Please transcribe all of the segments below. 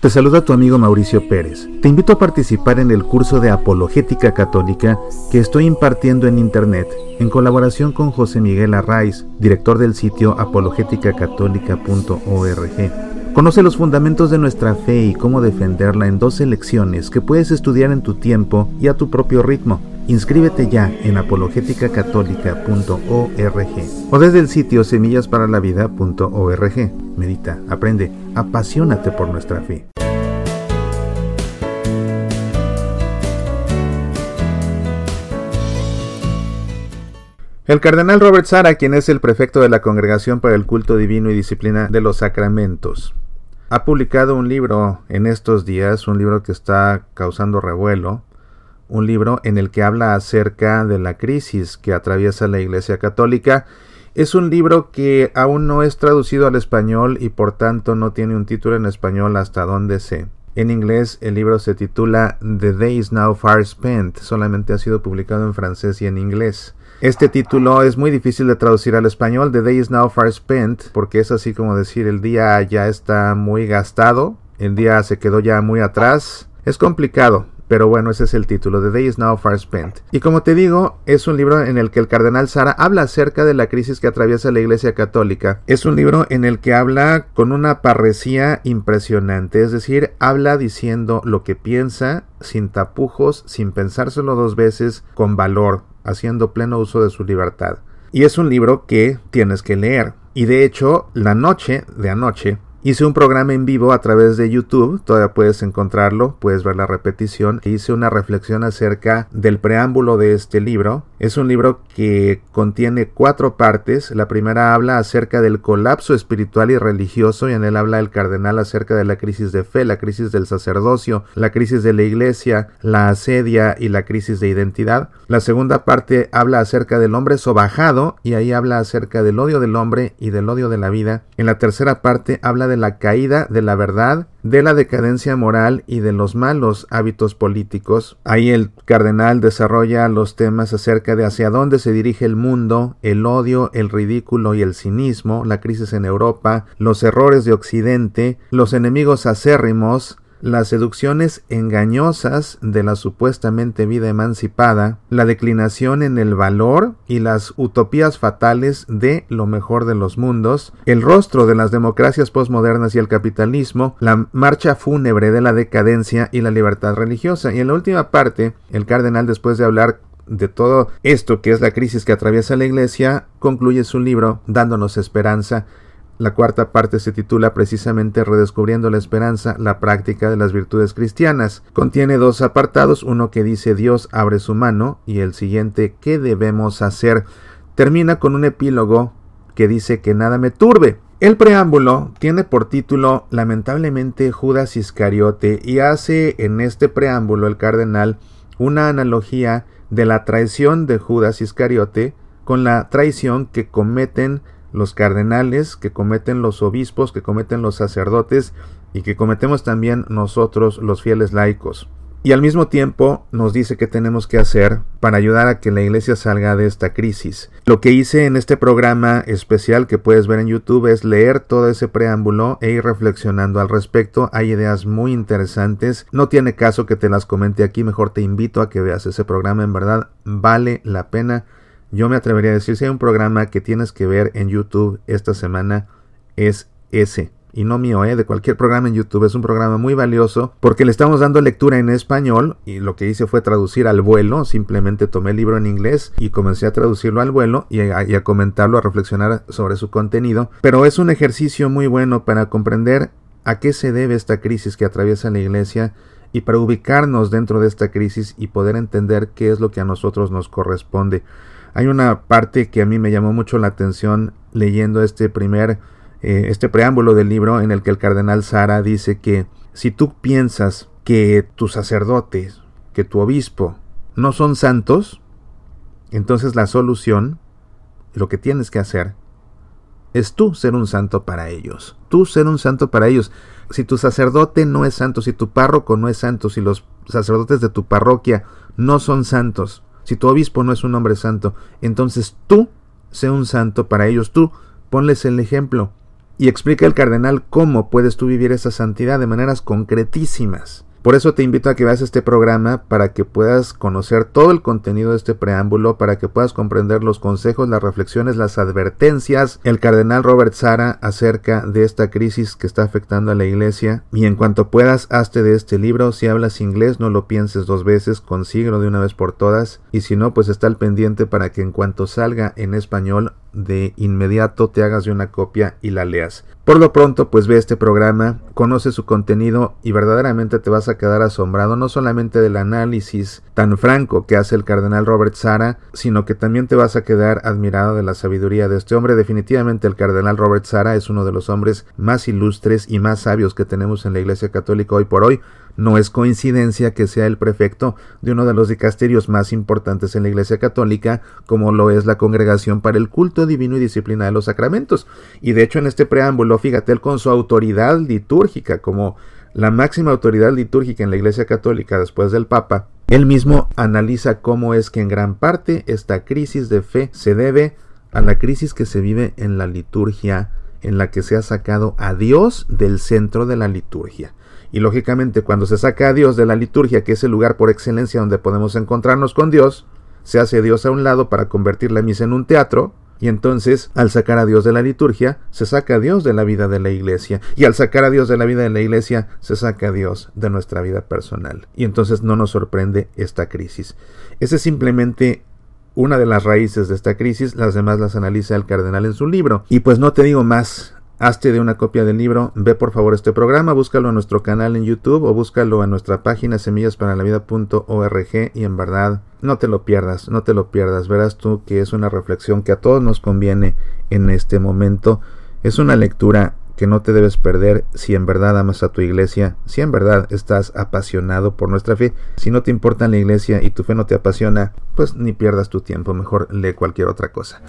Te saluda tu amigo Mauricio Pérez. Te invito a participar en el curso de Apologética Católica que estoy impartiendo en Internet en colaboración con José Miguel Arraiz, director del sitio apologéticacatólica.org. Conoce los fundamentos de nuestra fe y cómo defenderla en dos lecciones que puedes estudiar en tu tiempo y a tu propio ritmo. Inscríbete ya en apologéticacatólica.org o desde el sitio semillasparalavida.org. Medita, aprende, apasionate por nuestra fe. El cardenal Robert Sara, quien es el prefecto de la Congregación para el Culto Divino y Disciplina de los Sacramentos, ha publicado un libro en estos días, un libro que está causando revuelo, un libro en el que habla acerca de la crisis que atraviesa la Iglesia Católica. Es un libro que aún no es traducido al español y por tanto no tiene un título en español hasta donde sé. En inglés el libro se titula The Days Now Far Spent, solamente ha sido publicado en francés y en inglés. Este título es muy difícil de traducir al español, The Day is Now Far Spent, porque es así como decir el día ya está muy gastado, el día se quedó ya muy atrás. Es complicado, pero bueno, ese es el título, The Day is Now Far Spent. Y como te digo, es un libro en el que el cardenal Sara habla acerca de la crisis que atraviesa la Iglesia Católica. Es un libro en el que habla con una parresía impresionante, es decir, habla diciendo lo que piensa, sin tapujos, sin pensárselo dos veces, con valor haciendo pleno uso de su libertad. Y es un libro que tienes que leer. Y de hecho, la noche de anoche Hice un programa en vivo a través de YouTube, todavía puedes encontrarlo, puedes ver la repetición. Hice una reflexión acerca del preámbulo de este libro. Es un libro que contiene cuatro partes. La primera habla acerca del colapso espiritual y religioso y en él habla el cardenal acerca de la crisis de fe, la crisis del sacerdocio, la crisis de la iglesia, la asedia y la crisis de identidad. La segunda parte habla acerca del hombre sobajado y ahí habla acerca del odio del hombre y del odio de la vida. En la tercera parte habla de la caída de la verdad, de la decadencia moral y de los malos hábitos políticos. Ahí el cardenal desarrolla los temas acerca de hacia dónde se dirige el mundo, el odio, el ridículo y el cinismo, la crisis en Europa, los errores de Occidente, los enemigos acérrimos, las seducciones engañosas de la supuestamente vida emancipada, la declinación en el valor y las utopías fatales de lo mejor de los mundos, el rostro de las democracias postmodernas y el capitalismo, la marcha fúnebre de la decadencia y la libertad religiosa. Y en la última parte, el cardenal, después de hablar de todo esto que es la crisis que atraviesa la Iglesia, concluye su libro dándonos esperanza la cuarta parte se titula precisamente Redescubriendo la Esperanza, la práctica de las virtudes cristianas. Contiene dos apartados, uno que dice Dios abre su mano y el siguiente ¿qué debemos hacer? Termina con un epílogo que dice que nada me turbe. El preámbulo tiene por título Lamentablemente Judas Iscariote y hace en este preámbulo el cardenal una analogía de la traición de Judas Iscariote con la traición que cometen los cardenales, que cometen los obispos, que cometen los sacerdotes y que cometemos también nosotros los fieles laicos. Y al mismo tiempo nos dice qué tenemos que hacer para ayudar a que la iglesia salga de esta crisis. Lo que hice en este programa especial que puedes ver en YouTube es leer todo ese preámbulo e ir reflexionando al respecto. Hay ideas muy interesantes. No tiene caso que te las comente aquí, mejor te invito a que veas ese programa. En verdad vale la pena yo me atrevería a decir, si hay un programa que tienes que ver en YouTube esta semana, es ese. Y no mío, ¿eh? de cualquier programa en YouTube. Es un programa muy valioso porque le estamos dando lectura en español y lo que hice fue traducir al vuelo. Simplemente tomé el libro en inglés y comencé a traducirlo al vuelo y a, y a comentarlo, a reflexionar sobre su contenido. Pero es un ejercicio muy bueno para comprender a qué se debe esta crisis que atraviesa la iglesia y para ubicarnos dentro de esta crisis y poder entender qué es lo que a nosotros nos corresponde. Hay una parte que a mí me llamó mucho la atención leyendo este primer, eh, este preámbulo del libro en el que el cardenal Sara dice que si tú piensas que tus sacerdotes, que tu obispo no son santos, entonces la solución, lo que tienes que hacer, es tú ser un santo para ellos. Tú ser un santo para ellos. Si tu sacerdote no es santo, si tu párroco no es santo, si los sacerdotes de tu parroquia no son santos, si tu obispo no es un hombre santo, entonces tú sé un santo para ellos, tú ponles el ejemplo. Y explica el cardenal cómo puedes tú vivir esa santidad de maneras concretísimas. Por eso te invito a que veas este programa para que puedas conocer todo el contenido de este preámbulo, para que puedas comprender los consejos, las reflexiones, las advertencias, el cardenal Robert Sara acerca de esta crisis que está afectando a la iglesia. Y en cuanto puedas, hazte de este libro. Si hablas inglés, no lo pienses dos veces, consíguelo de una vez por todas. Y si no, pues está al pendiente para que en cuanto salga en español de inmediato te hagas de una copia y la leas. Por lo pronto, pues ve este programa, conoce su contenido y verdaderamente te vas a quedar asombrado no solamente del análisis tan franco que hace el cardenal Robert Sara, sino que también te vas a quedar admirado de la sabiduría de este hombre. Definitivamente el cardenal Robert Sara es uno de los hombres más ilustres y más sabios que tenemos en la Iglesia Católica hoy por hoy. No es coincidencia que sea el prefecto de uno de los dicasterios más importantes en la Iglesia Católica, como lo es la Congregación para el Culto Divino y Disciplina de los Sacramentos. Y de hecho en este preámbulo, fíjate, él con su autoridad litúrgica, como la máxima autoridad litúrgica en la Iglesia Católica después del Papa, él mismo analiza cómo es que en gran parte esta crisis de fe se debe a la crisis que se vive en la liturgia, en la que se ha sacado a Dios del centro de la liturgia. Y lógicamente cuando se saca a Dios de la liturgia, que es el lugar por excelencia donde podemos encontrarnos con Dios, se hace Dios a un lado para convertir la misa en un teatro, y entonces, al sacar a Dios de la liturgia, se saca a Dios de la vida de la iglesia. Y al sacar a Dios de la vida de la iglesia, se saca a Dios de nuestra vida personal. Y entonces no nos sorprende esta crisis. Esa es simplemente una de las raíces de esta crisis. Las demás las analiza el cardenal en su libro. Y pues no te digo más. Hazte de una copia del libro, ve por favor este programa, búscalo en nuestro canal en YouTube o búscalo en nuestra página semillasparalavida.org y en verdad no te lo pierdas, no te lo pierdas, verás tú que es una reflexión que a todos nos conviene en este momento, es una lectura que no te debes perder si en verdad amas a tu iglesia, si en verdad estás apasionado por nuestra fe. Si no te importa la iglesia y tu fe no te apasiona, pues ni pierdas tu tiempo, mejor lee cualquier otra cosa.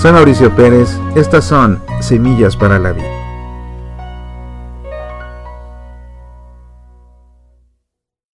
Soy Mauricio Pérez, estas son Semillas para la Vida.